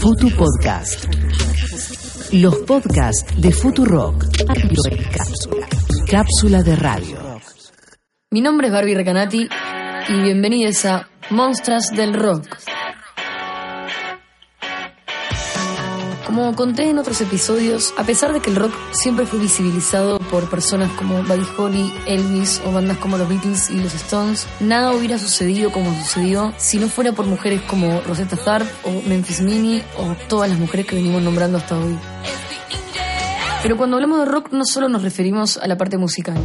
Futu Podcast. Los podcasts de Futurock. Cápsula. Cápsula de radio. Mi nombre es Barbie Recanati y bienvenidos a Monstras del Rock. Como conté en otros episodios, a pesar de que el rock siempre fue visibilizado por personas como Buddy Holly, Elvis o bandas como los Beatles y los Stones, nada hubiera sucedido como sucedió si no fuera por mujeres como Rosetta Tharpe o Memphis Minnie o todas las mujeres que venimos nombrando hasta hoy. Pero cuando hablamos de rock no solo nos referimos a la parte musical.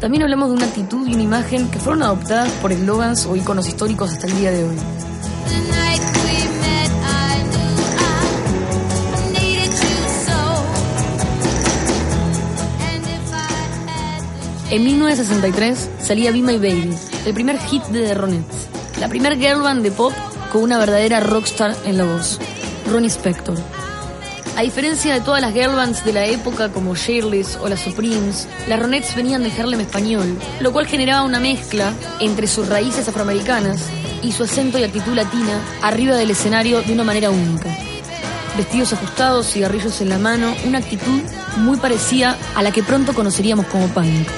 También hablamos de una actitud y una imagen que fueron adoptadas por eslogans o iconos históricos hasta el día de hoy. En 1963 salía Be My Baby, el primer hit de The Ronettes, la primer girl band de pop con una verdadera rockstar en la voz, Ronnie Spector. A diferencia de todas las girl bands de la época como Shirley's o las Supremes, las Ronettes venían de Harlem español, lo cual generaba una mezcla entre sus raíces afroamericanas y su acento y actitud latina arriba del escenario de una manera única. Vestidos ajustados, cigarrillos en la mano, una actitud muy parecida a la que pronto conoceríamos como punk.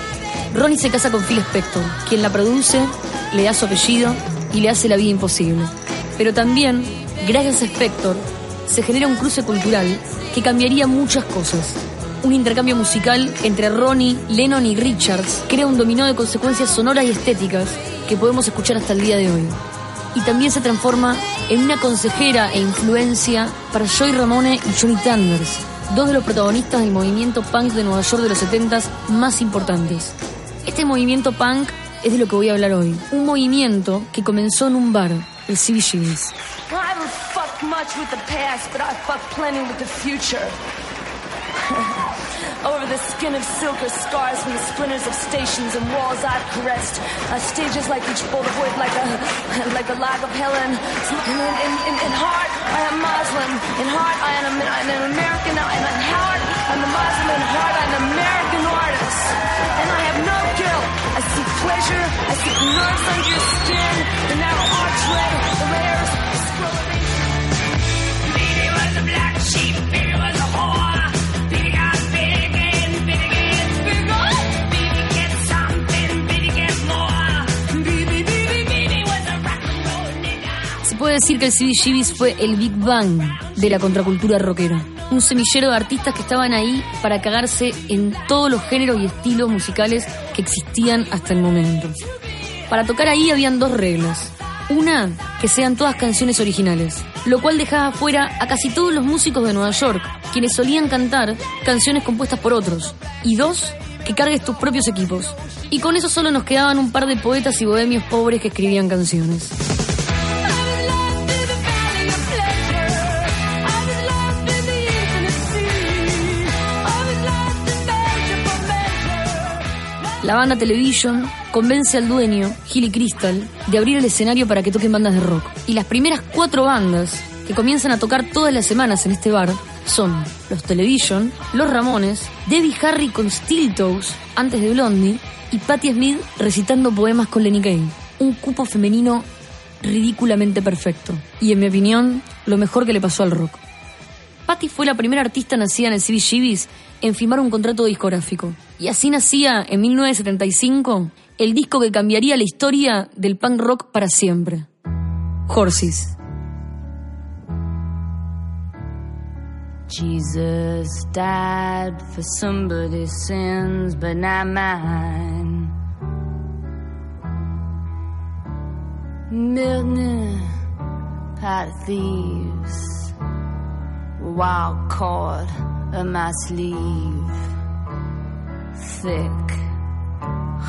Ronnie se casa con Phil Spector, quien la produce, le da su apellido y le hace la vida imposible. Pero también, gracias a Spector, se genera un cruce cultural que cambiaría muchas cosas. Un intercambio musical entre Ronnie, Lennon y Richards crea un dominó de consecuencias sonoras y estéticas que podemos escuchar hasta el día de hoy. Y también se transforma en una consejera e influencia para Joy Ramone y Johnny Thunders, dos de los protagonistas del movimiento punk de Nueva York de los 70 más importantes. Este movimiento punk es de lo que voy a hablar hoy. Un movimiento que comenzó en un bar, el CBGB's. Over the skin of silk are scars from the splinters of stations and walls I've caressed. Uh, stages like each bolt of wood, like a like a lag of Helen. In, in, in, in heart, I am Muslim. In heart, I am, an- I'm an American. And in heart, I'm a Muslim. In heart, I'm an American artist. And I have no guilt. I seek pleasure. I seek nerves under your skin. The narrow archway, the layers, decir que el CBGB's fue el Big Bang de la contracultura rockera. Un semillero de artistas que estaban ahí para cagarse en todos los géneros y estilos musicales que existían hasta el momento. Para tocar ahí habían dos reglas. Una, que sean todas canciones originales, lo cual dejaba fuera a casi todos los músicos de Nueva York, quienes solían cantar canciones compuestas por otros. Y dos, que cargues tus propios equipos. Y con eso solo nos quedaban un par de poetas y bohemios pobres que escribían canciones. La banda Television convence al dueño, Gilly Crystal, de abrir el escenario para que toquen bandas de rock. Y las primeras cuatro bandas que comienzan a tocar todas las semanas en este bar son los Television, los Ramones, Debbie Harry con Steel Toes, antes de Blondie, y Patti Smith recitando poemas con Lenny Kaye. Un cupo femenino ridículamente perfecto. Y en mi opinión, lo mejor que le pasó al rock. Patti fue la primera artista nacida en el CBGB's en firmar un contrato discográfico. Y así nacía, en 1975, el disco que cambiaría la historia del punk rock para siempre. Horses. Jesus died for somebody's sins, but not mine. Thieves, wild cord of my sleeve, thick.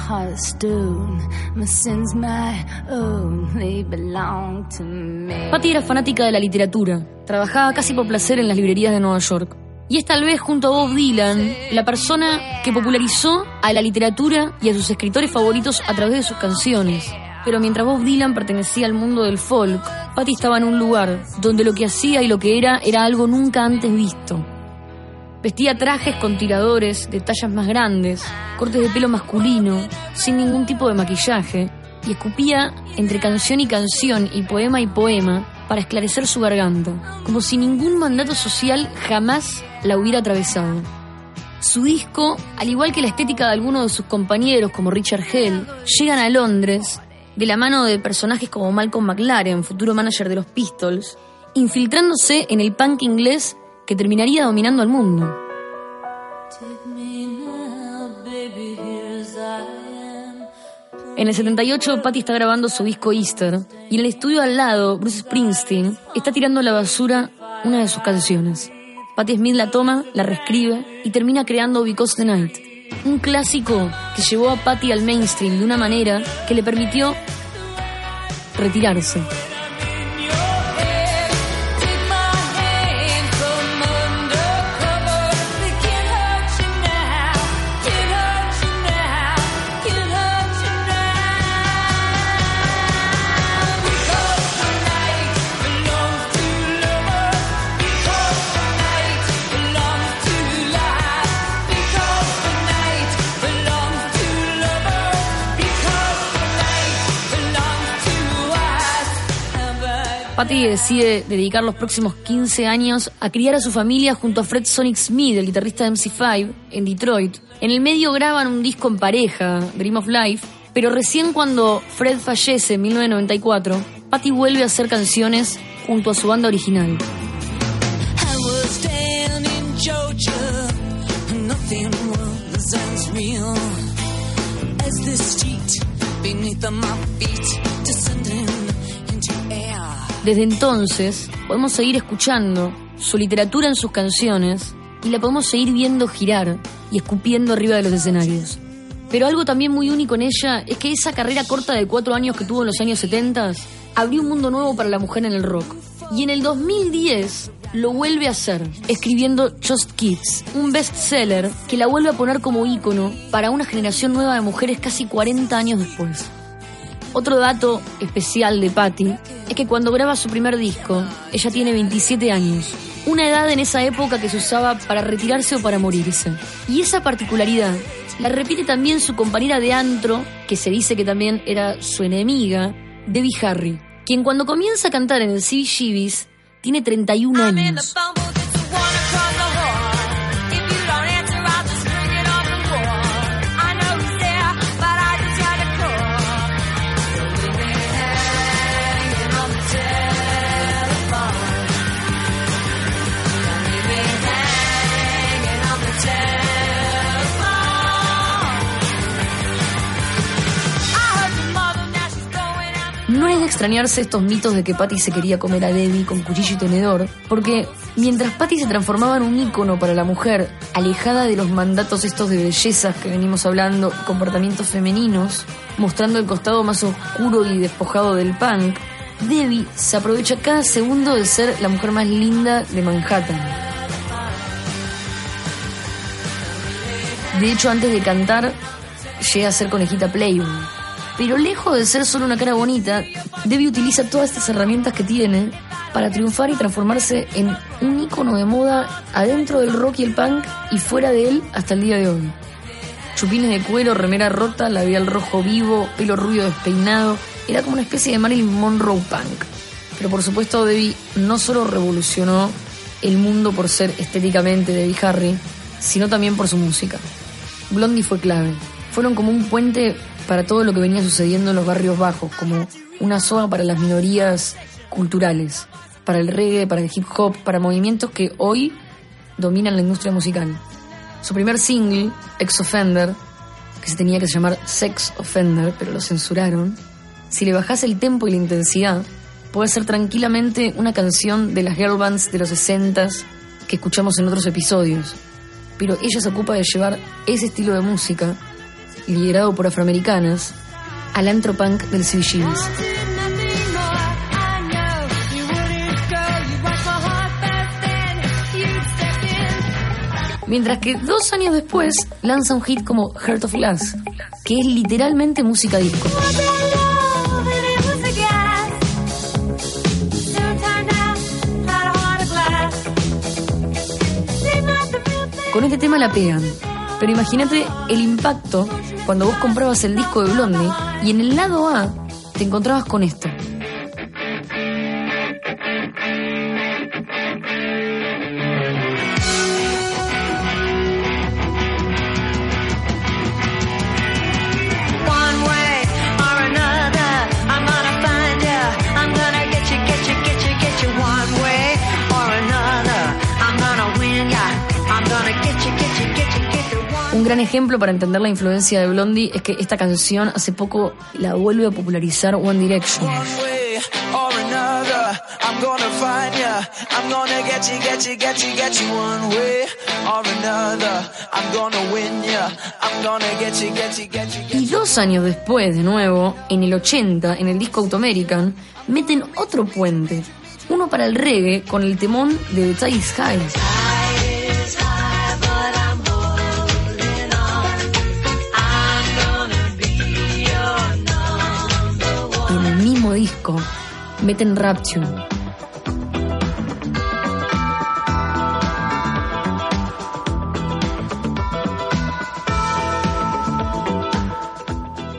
Heart of stone, my sins my own, they belong to me. Patti era fanática de la literatura. Trabajaba casi por placer en las librerías de Nueva York. Y es tal vez junto a Bob Dylan la persona que popularizó a la literatura y a sus escritores favoritos a través de sus canciones. Pero mientras Bob Dylan pertenecía al mundo del folk, Patti estaba en un lugar donde lo que hacía y lo que era era algo nunca antes visto. Vestía trajes con tiradores de tallas más grandes, cortes de pelo masculino, sin ningún tipo de maquillaje, y escupía entre canción y canción y poema y poema para esclarecer su garganta, como si ningún mandato social jamás la hubiera atravesado. Su disco, al igual que la estética de algunos de sus compañeros como Richard Hell, llegan a Londres de la mano de personajes como Malcolm McLaren, futuro manager de los Pistols, infiltrándose en el punk inglés que terminaría dominando al mundo. En el 78, Patty está grabando su disco Easter y en el estudio al lado, Bruce Springsteen está tirando a la basura una de sus canciones. Patti Smith la toma, la reescribe y termina creando Because the Night, un clásico que llevó a Patty al mainstream de una manera que le permitió retirarse. Patty decide dedicar los próximos 15 años a criar a su familia junto a Fred Sonic Smith, el guitarrista de MC5, en Detroit. En el medio graban un disco en pareja, Dream of Life, pero recién cuando Fred fallece en 1994, Patty vuelve a hacer canciones junto a su banda original. Desde entonces, podemos seguir escuchando su literatura en sus canciones y la podemos seguir viendo girar y escupiendo arriba de los escenarios. Pero algo también muy único en ella es que esa carrera corta de cuatro años que tuvo en los años 70 abrió un mundo nuevo para la mujer en el rock. Y en el 2010 lo vuelve a hacer, escribiendo Just Kids, un bestseller que la vuelve a poner como ícono para una generación nueva de mujeres casi 40 años después. Otro dato especial de Patty es que cuando graba su primer disco, ella tiene 27 años, una edad en esa época que se usaba para retirarse o para morirse. Y esa particularidad la repite también su compañera de antro, que se dice que también era su enemiga, Debbie Harry, quien cuando comienza a cantar en el CBGBs tiene 31 I'm in the años. Extrañarse estos mitos de que Patty se quería comer a Debbie con cuchillo y tenedor, porque mientras Patty se transformaba en un ícono para la mujer, alejada de los mandatos estos de bellezas que venimos hablando, comportamientos femeninos, mostrando el costado más oscuro y despojado del punk, Debbie se aprovecha cada segundo de ser la mujer más linda de Manhattan. De hecho, antes de cantar, llega a ser conejita Playboy. Pero lejos de ser solo una cara bonita, Debbie utiliza todas estas herramientas que tiene para triunfar y transformarse en un ícono de moda adentro del rock y el punk y fuera de él hasta el día de hoy. Chupines de cuero, remera rota, labial rojo vivo, pelo rubio despeinado. Era como una especie de Marilyn Monroe punk. Pero por supuesto Debbie no solo revolucionó el mundo por ser estéticamente Debbie Harry, sino también por su música. Blondie fue clave. Fueron como un puente para todo lo que venía sucediendo en los barrios bajos, como una soga para las minorías culturales, para el reggae, para el hip hop, para movimientos que hoy dominan la industria musical. Su primer single, Ex Offender, que se tenía que llamar Sex Offender, pero lo censuraron, si le bajas el tempo y la intensidad, puede ser tranquilamente una canción de las girl bands de los 60s que escuchamos en otros episodios. Pero ella se ocupa de llevar ese estilo de música, liderado por afroamericanas, al antropunk del CBGBs. Mientras que dos años después lanza un hit como Heart of Glass, que es literalmente música disco. Con este tema la pegan. Pero imagínate el impacto cuando vos comprabas el disco de Blondie y en el lado A te encontrabas con esto. Ejemplo para entender la influencia de Blondie es que esta canción hace poco la vuelve a popularizar One Direction. Y dos años después, de nuevo, en el 80, en el disco Automerican, meten otro puente. Uno para el reggae con el temón de The Tide High. Disco meten Rapture.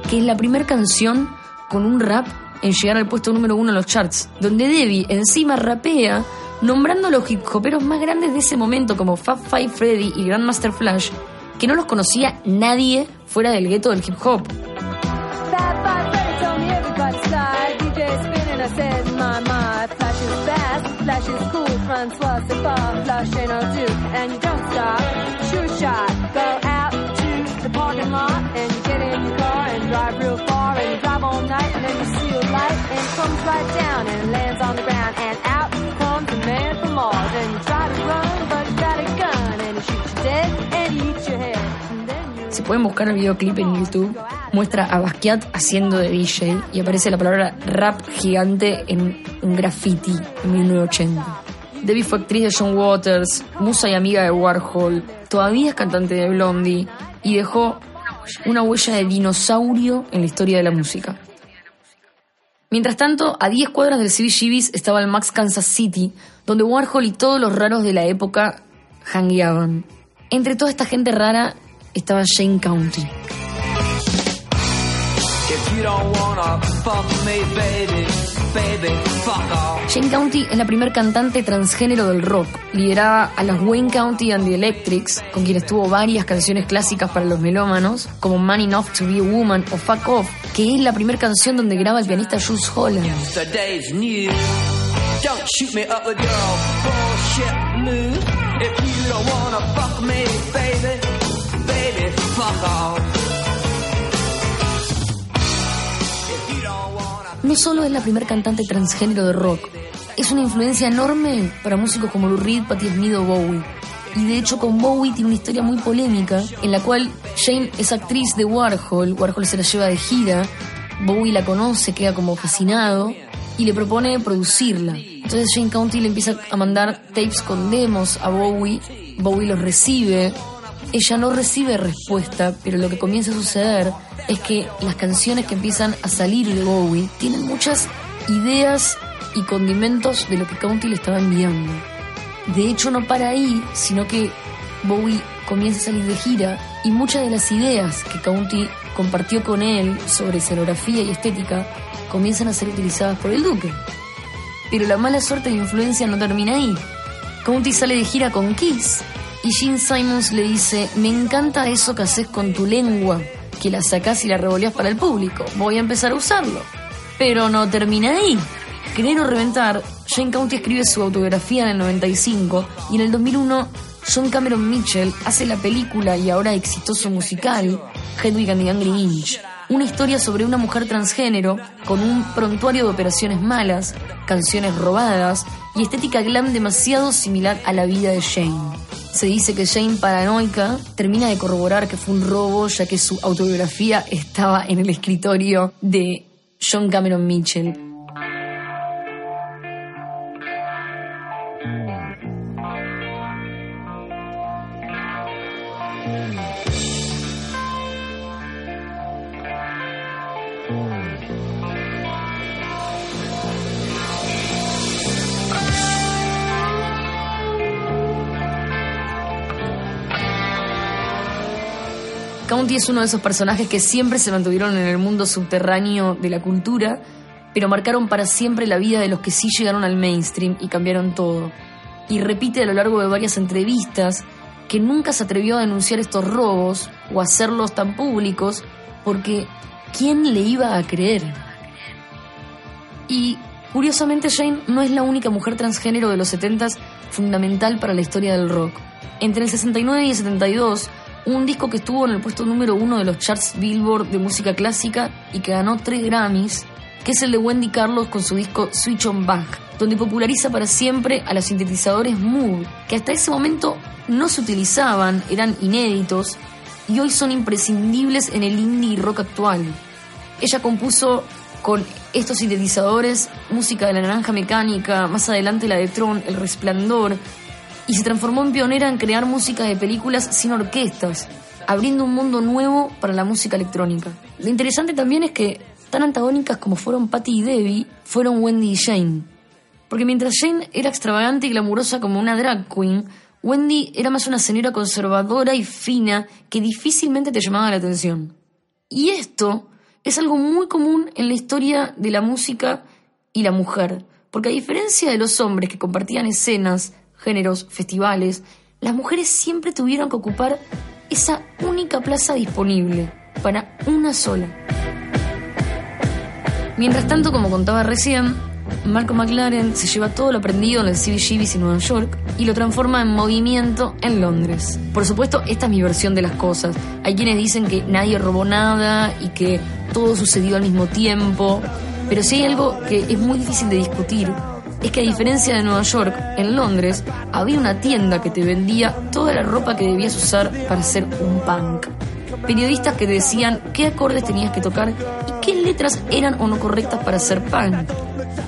que es la primera canción con un rap en llegar al puesto número uno en los charts, donde Debbie encima rapea nombrando a los hip hoperos más grandes de ese momento como Fab Five Freddy y Grandmaster Flash, que no los conocía nadie fuera del gueto del hip hop. Si pueden buscar el videoclip en YouTube, muestra a Basquiat haciendo de DJ y aparece la palabra rap gigante en un graffiti en 1980. Debbie fue actriz de John Waters, musa y amiga de Warhol, todavía es cantante de Blondie y dejó una huella de dinosaurio en la historia de la música. Mientras tanto, a 10 cuadras del CBGB's estaba el Max Kansas City, donde Warhol y todos los raros de la época hangueaban. Entre toda esta gente rara estaba Shane County. Shane County es la primer cantante transgénero del rock. Lideraba a las Wayne County and the Electrics, con quienes tuvo varias canciones clásicas para los melómanos, como Man Enough to Be a Woman o Fuck Off, que es la primera canción donde graba el pianista Jules Holland. No solo es la primer cantante transgénero de rock, es una influencia enorme para músicos como Lou Reed, Patti Smith o Bowie. Y de hecho con Bowie tiene una historia muy polémica en la cual Jane es actriz de Warhol, Warhol se la lleva de gira, Bowie la conoce, queda como fascinado y le propone producirla. Entonces Jane County le empieza a mandar tapes con demos a Bowie, Bowie los recibe, ella no recibe respuesta, pero lo que comienza a suceder es que las canciones que empiezan a salir de Bowie tienen muchas ideas y condimentos de lo que County le estaba enviando. De hecho, no para ahí, sino que Bowie comienza a salir de gira y muchas de las ideas que County compartió con él sobre escenografía y estética comienzan a ser utilizadas por el Duque. Pero la mala suerte de influencia no termina ahí. County sale de gira con Kiss y Gene Simons le dice, me encanta eso que haces con tu lengua, que la sacás y la revoleás para el público, voy a empezar a usarlo. Pero no termina ahí. Querer reventar, Jane County escribe su autobiografía en el 95 y en el 2001 John Cameron Mitchell hace la película y ahora exitoso musical Hedwig and the Angry Inch, una historia sobre una mujer transgénero con un prontuario de operaciones malas, canciones robadas y estética glam demasiado similar a la vida de Jane. Se dice que Jane, paranoica, termina de corroborar que fue un robo ya que su autobiografía estaba en el escritorio de John Cameron Mitchell. Es uno de esos personajes que siempre se mantuvieron en el mundo subterráneo de la cultura, pero marcaron para siempre la vida de los que sí llegaron al mainstream y cambiaron todo. Y repite a lo largo de varias entrevistas que nunca se atrevió a denunciar estos robos o a hacerlos tan públicos porque ¿quién le iba a creer? Y curiosamente Jane no es la única mujer transgénero de los 70s fundamental para la historia del rock. Entre el 69 y el 72, un disco que estuvo en el puesto número uno de los charts Billboard de música clásica y que ganó tres Grammys, que es el de Wendy Carlos con su disco Switch on Back, donde populariza para siempre a los sintetizadores Moog, que hasta ese momento no se utilizaban, eran inéditos y hoy son imprescindibles en el indie rock actual. Ella compuso con estos sintetizadores música de la naranja mecánica, más adelante la de Tron, El Resplandor, y se transformó en pionera en crear música de películas sin orquestas, abriendo un mundo nuevo para la música electrónica. Lo interesante también es que tan antagónicas como fueron Patty y Debbie, fueron Wendy y Jane. Porque mientras Jane era extravagante y glamurosa como una drag queen, Wendy era más una señora conservadora y fina que difícilmente te llamaba la atención. Y esto es algo muy común en la historia de la música y la mujer, porque a diferencia de los hombres que compartían escenas, géneros, festivales, las mujeres siempre tuvieron que ocupar esa única plaza disponible para una sola. Mientras tanto, como contaba recién, Marco McLaren se lleva todo lo aprendido en el CBGBs en Nueva York y lo transforma en movimiento en Londres. Por supuesto, esta es mi versión de las cosas. Hay quienes dicen que nadie robó nada y que todo sucedió al mismo tiempo, pero si hay algo que es muy difícil de discutir, es que a diferencia de Nueva York, en Londres había una tienda que te vendía toda la ropa que debías usar para ser un punk. Periodistas que decían qué acordes tenías que tocar y qué letras eran o no correctas para ser punk.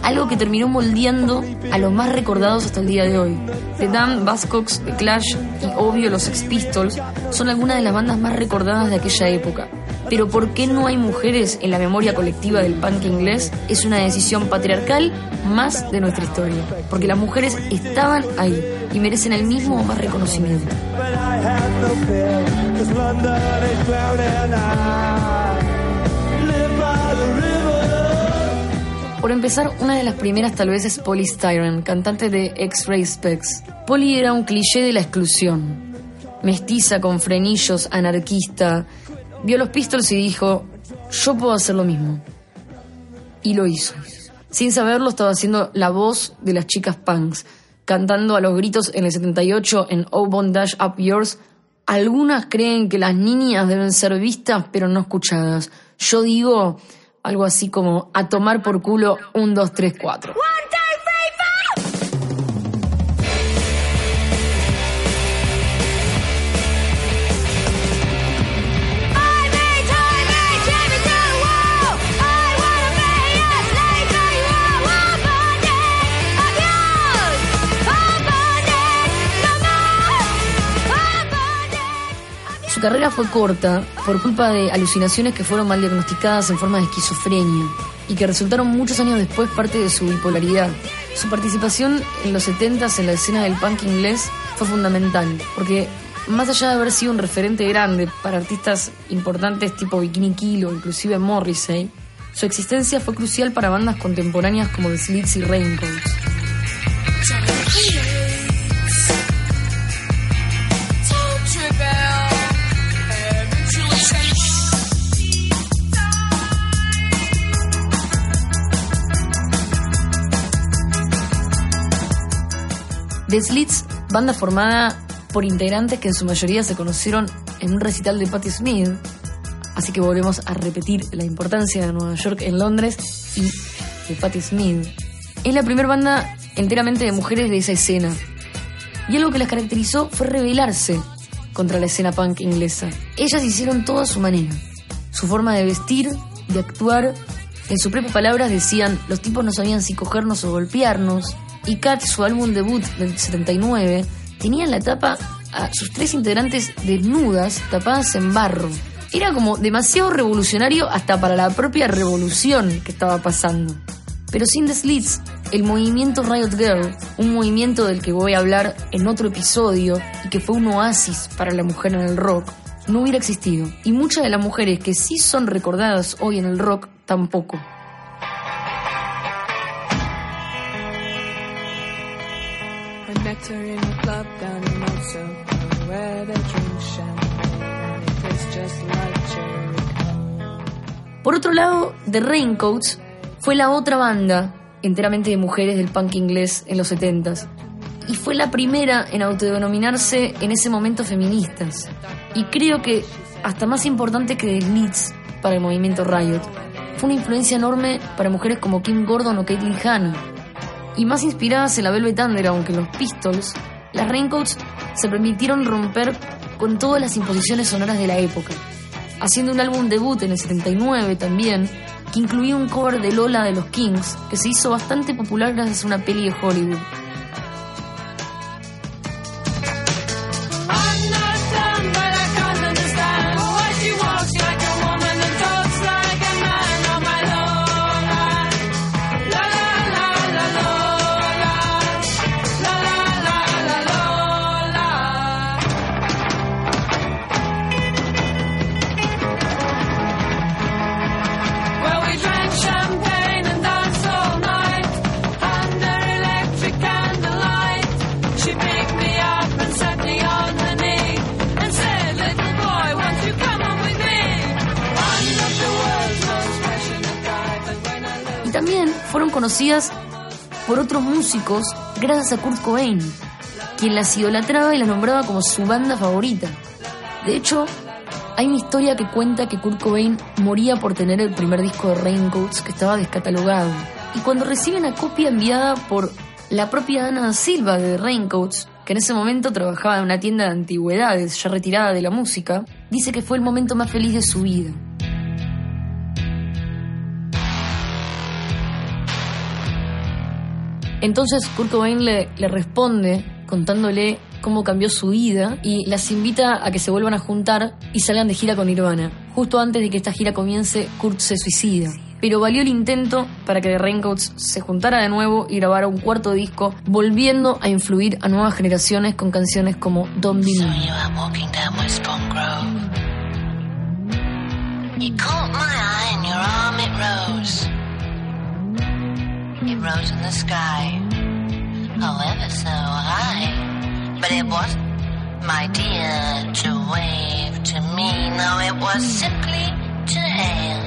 Algo que terminó moldeando a los más recordados hasta el día de hoy. The Damned, Buzzcocks, The Clash y obvio los Sex Pistols son algunas de las bandas más recordadas de aquella época. Pero ¿por qué no hay mujeres en la memoria colectiva del punk inglés? Es una decisión patriarcal más de nuestra historia. Porque las mujeres estaban ahí y merecen el mismo o más reconocimiento. Por empezar, una de las primeras tal vez es Polly Styron, cantante de X-Ray Specs. Polly era un cliché de la exclusión. Mestiza, con frenillos, anarquista. Vio los Pistols y dijo, yo puedo hacer lo mismo. Y lo hizo. Sin saberlo, estaba haciendo la voz de las chicas punks, cantando a los gritos en el 78 en Oh Bondage Up Yours. Algunas creen que las niñas deben ser vistas pero no escuchadas. Yo digo algo así como a tomar por culo un, dos, tres, cuatro. Fue corta por culpa de alucinaciones que fueron mal diagnosticadas en forma de esquizofrenia y que resultaron muchos años después parte de su bipolaridad. Su participación en los 70s en la escena del punk inglés fue fundamental, porque más allá de haber sido un referente grande para artistas importantes tipo Bikini Kill o inclusive Morrissey, su existencia fue crucial para bandas contemporáneas como The Slits y Raincoats. The Slits, banda formada por integrantes que en su mayoría se conocieron en un recital de Patti Smith, así que volvemos a repetir la importancia de Nueva York en Londres y de Patti Smith. Es la primera banda enteramente de mujeres de esa escena. Y algo que las caracterizó fue rebelarse contra la escena punk inglesa. Ellas hicieron todo a su manera. Su forma de vestir, de actuar. En sus propias palabras decían, los tipos no sabían si cogernos o golpearnos. Y Cat, su álbum debut del 79, tenía en la tapa a sus tres integrantes desnudas, tapadas en barro. Era como demasiado revolucionario hasta para la propia revolución que estaba pasando. Pero sin The Slits, el movimiento Riot Girl, un movimiento del que voy a hablar en otro episodio y que fue un oasis para la mujer en el rock, no hubiera existido. Y muchas de las mujeres que sí son recordadas hoy en el rock tampoco. Otro lado, The Raincoats fue la otra banda enteramente de mujeres del punk inglés en los 70s. Y fue la primera en autodenominarse en ese momento feministas. Y creo que hasta más importante que The Slits para el movimiento Riot. Fue una influencia enorme para mujeres como Kim Gordon o Caitlyn Hanna. Y más inspiradas en la Velvet Underground que los Pistols, las Raincoats se permitieron romper con todas las imposiciones sonoras de la época haciendo un álbum debut en el 79 también, que incluía un cover de Lola de los Kings, que se hizo bastante popular gracias a una peli de Hollywood. Por otros músicos gracias a Kurt Cobain, quien las idolatraba y las nombraba como su banda favorita. De hecho, hay una historia que cuenta que Kurt Cobain moría por tener el primer disco de Raincoats que estaba descatalogado. Y cuando recibe una copia enviada por la propia Ana Silva de Raincoats, que en ese momento trabajaba en una tienda de antigüedades ya retirada de la música, dice que fue el momento más feliz de su vida. Entonces Kurt Cobain le, le responde contándole cómo cambió su vida y las invita a que se vuelvan a juntar y salgan de gira con Nirvana. Justo antes de que esta gira comience, Kurt se suicida. Pero valió el intento para que The Raincoats se juntara de nuevo y grabara un cuarto disco, volviendo a influir a nuevas generaciones con canciones como Don't Be Me. Rose in the sky, however so high. But it wasn't, my dear, to wave to me. No, it was simply to hail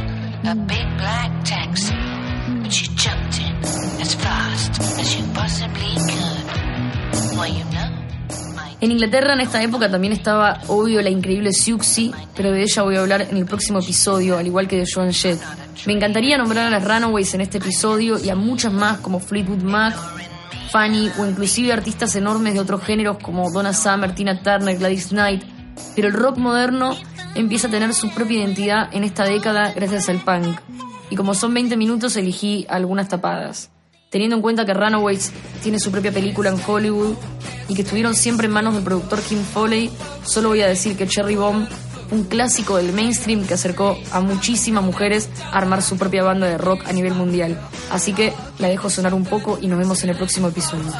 a big black taxi, which you jumped in as fast as you possibly could. Well, you know. En Inglaterra en esta época también estaba obvio la increíble Siouxsie, pero de ella voy a hablar en el próximo episodio, al igual que de Joan Jett. Me encantaría nombrar a las Runaways en este episodio y a muchas más como Fleetwood Mac, Fanny o inclusive artistas enormes de otros géneros como Donna Summer, Tina Turner, Gladys Knight. Pero el rock moderno empieza a tener su propia identidad en esta década gracias al punk. Y como son 20 minutos elegí algunas tapadas. Teniendo en cuenta que Runaways tiene su propia película en Hollywood y que estuvieron siempre en manos del productor Kim Foley, solo voy a decir que Cherry Bomb, un clásico del mainstream que acercó a muchísimas mujeres a armar su propia banda de rock a nivel mundial. Así que la dejo sonar un poco y nos vemos en el próximo episodio.